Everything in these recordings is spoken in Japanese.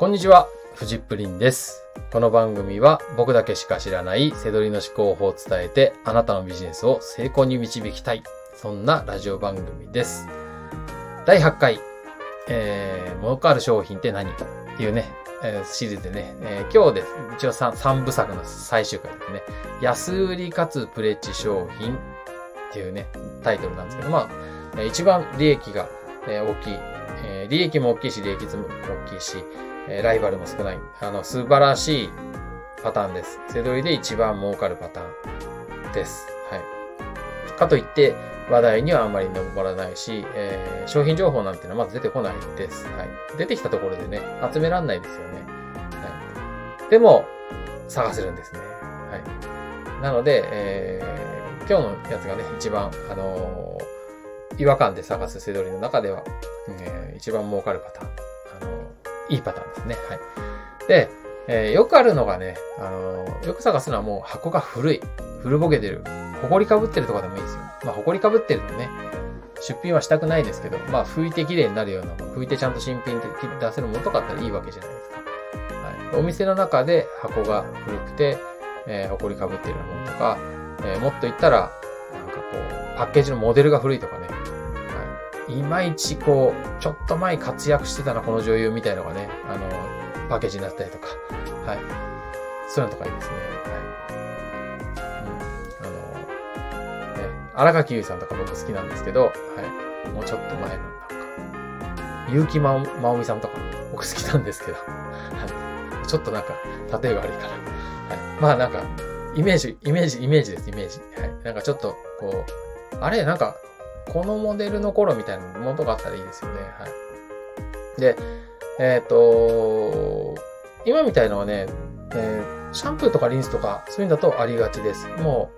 こんにちは、フジップリンです。この番組は僕だけしか知らないセドリの思考法を伝えてあなたのビジネスを成功に導きたい。そんなラジオ番組です。第8回、えー、儲かる商品って何？っていうね、えーシリーズでね、えー今日です。一応 3, 三部作の最終回ですね。安売りかつプレッチ商品っていうね、タイトルなんですけど、まあ、一番利益が、えー大きい、えー利益も大きいし、利益も大きいし、えライバルも少ない。あの、素晴らしいパターンです。セドリで一番儲かるパターンです。はい。かといって、話題にはあんまり上らないし、えー商品情報なんてのはまず出てこないです。はい。出てきたところでね、集めらんないですよね。はい。でも、探せるんですね。はい。なので、えー今日のやつがね、一番、あのー違和感で探すセドリの中では、えー一番儲かるパターン。いいパターンですね。はい。で、えーよくあるのがね、あのーよく探すのはもう箱が古い。古ぼけてる。埃かぶってるとかでもいいですよ。まあ、埃かぶってるとね、出品はしたくないですけど、まあ、拭いて綺麗になるような、拭いてちゃんと新品で出せるものとかあったらいいわけじゃないですか。はい。お店の中で箱が古くて、えー、埃かぶってるものとか、えーもっと言ったら、なんかこう、パッケージのモデルが古いとかね。い。まいちこう、ちょっと前活躍してたな、この女優みたいのがね、あの、パッケージになったりとか。はい。そういうのとかいいですね。はい。うん。あの、ね、荒垣結衣さんとか僕好きなんですけど、はい。もうちょっと前の、なんか、結城まおまおみさんとか僕好きなんですけど、はい。ちょっとなんか、例え悪いから。はい。まあなんか、イメージ、イメージ、イメージです、イメージ。はい。なんかちょっと、こう、あれ、なんか、このモデルの頃みたいなものとかあったらいいですよね。はい。で、えっ、と、今みたいのはね、えーシャンプーとかリンスとか、そういうんだとありがちです。も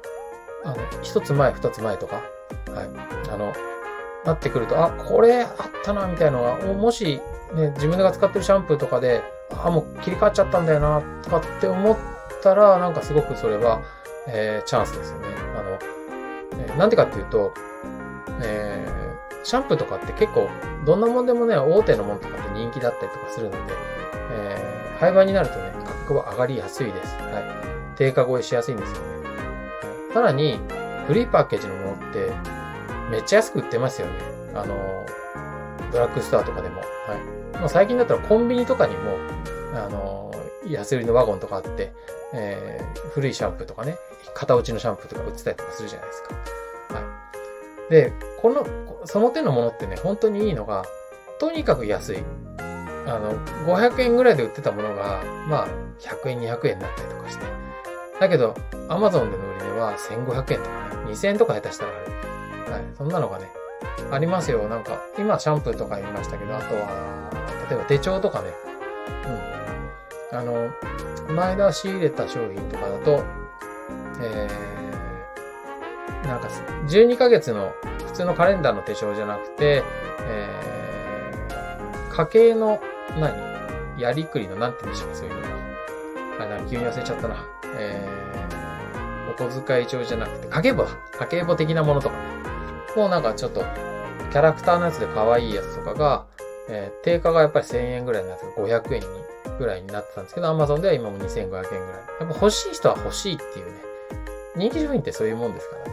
う、あの、一つ前、二つ前とか、はい。あの、なってくると、あ、これあったな、みたいなのが、もし、ね、自分が使ってるシャンプーとかで、あ、もう切り替わっちゃったんだよな、とかって思ったら、なんかすごくそれは、えーチャンスですよね。あの、えーなんでかっていうと、えーシャンプーとかって結構、どんなもんでもね、大手のものとかって人気だったりとかするので、えー廃盤になるとね、価格は上がりやすいです。はい。定価超えしやすいんですよね。さらに、古いパッケージのものって、めっちゃ安く売ってますよね。あの、ドラッグストアとかでも。はい。もう最近だったらコンビニとかにも、あの、安売りのワゴンとかあって、えー古いシャンプーとかね、型落ちのシャンプーとか売ってたりとかするじゃないですか。で、この、その手のものってね、本当にいいのが、とにかく安い。あの、500円ぐらいで売ってたものが、まあ、100円、200円になったりとかして。だけど、Amazon での売り値は1500円とかね、2000円とか下手したらある。はい。そんなのがね、ありますよ。なんか、今シャンプーとか言いましたけど、あとは、例えば手帳とかね。うん。あの、この間仕入れた商品とかだと、えー、なんか、12ヶ月の普通のカレンダーの手帳じゃなくて、えー、家計の、何？やりくりの、なんて言うんでしょうか、そういうの。あ、なんか急に忘れちゃったな。えー、お小遣い帳じゃなくて、家計簿。家計簿的なものとかね。もうなんかちょっと、キャラクターのやつで可愛いやつとかが、えー定価がやっぱり1000円ぐらいのやつが500円にぐらいになってたんですけど、Amazon では今も2500円ぐらい。やっぱ欲しい人は欲しいっていうね。人気商品ってそういうもんですからね。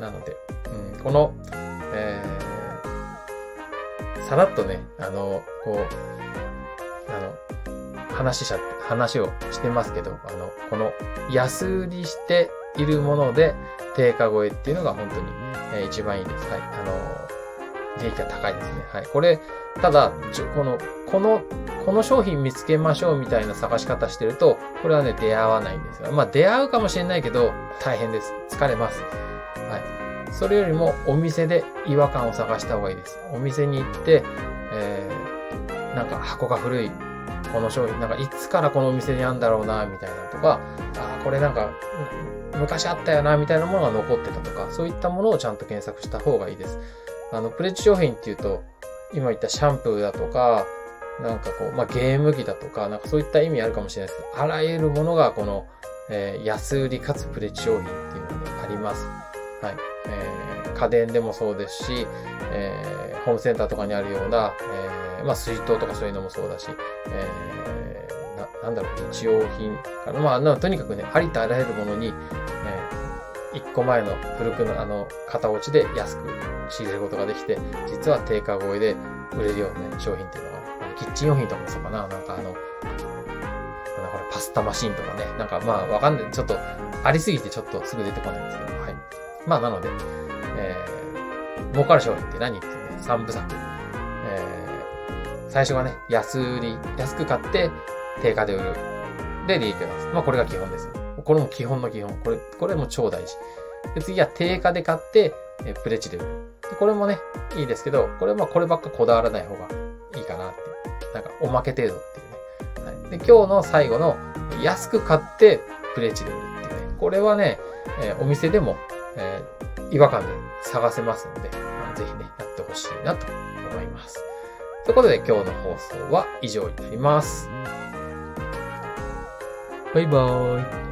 はい。なので、うん、この、えー、さらっとね、あの、こう、あの、話しちゃ、話をしてますけど、あの、この安売りしているもので定価超えっていうのが本当に、えー一番いいです。はい。あの、利益が高いですね。はい。これ、ただ、この、この、この商品見つけましょうみたいな探し方してると、これはね、出会わないんですよ。まあ、出会うかもしれないけど、大変です。疲れます。はい。それよりも、お店で違和感を探した方がいいです。お店に行って、えー、なんか箱が古い、この商品、なんかいつからこのお店にあるんだろうな、みたいなとか、あーこれなんか、昔あったよな、みたいなものが残ってたとか、そういったものをちゃんと検索した方がいいです。あの、プレッチ商品っていうと、今言ったシャンプーだとか、なんかこう、まあ、ゲーム機だとか、なんかそういった意味あるかもしれないですけど、あらゆるものがこの、えー安売りかつプレッチ商品っていうのであります。はい。えー、家電でもそうですし、えー、ホームセンターとかにあるような、えー、まあ、水筒とかそういうのもそうだし、えー、な、なんだろう、日用品かな。まあ、とにかくね、ありとあらゆるものに、えー、一個前の古くのあの、型落ちで安く仕入れることができて、実は定価超えで売れるような、ね、商品っていうのが、キッチン用品とかもそうかな。なんかあの、これパスタマシンとかね。なんかまあわかんない。ちょっとありすぎてちょっとすぐ出てこないんですけど。はい。まあなので、えー、儲かる商品って何ってね、3部作。えー、最初がね、安売り、安く買って定価で売る。で、利益を出す。まあこれが基本です。これも基本の基本。これ、これも超大事。で、次は定価で買って、えプレチで売る。これもね、いいですけど、これはこればっかこだわらない方がなんかおまけ程度っていうね。はい、で、今日の最後の安く買ってプレチで売るっていうね。これはね、えー、お店でも、えー、違和感で探せますので、ぜひね、やってほしいなと思います。ということで今日の放送は以上になります。バイバーイ。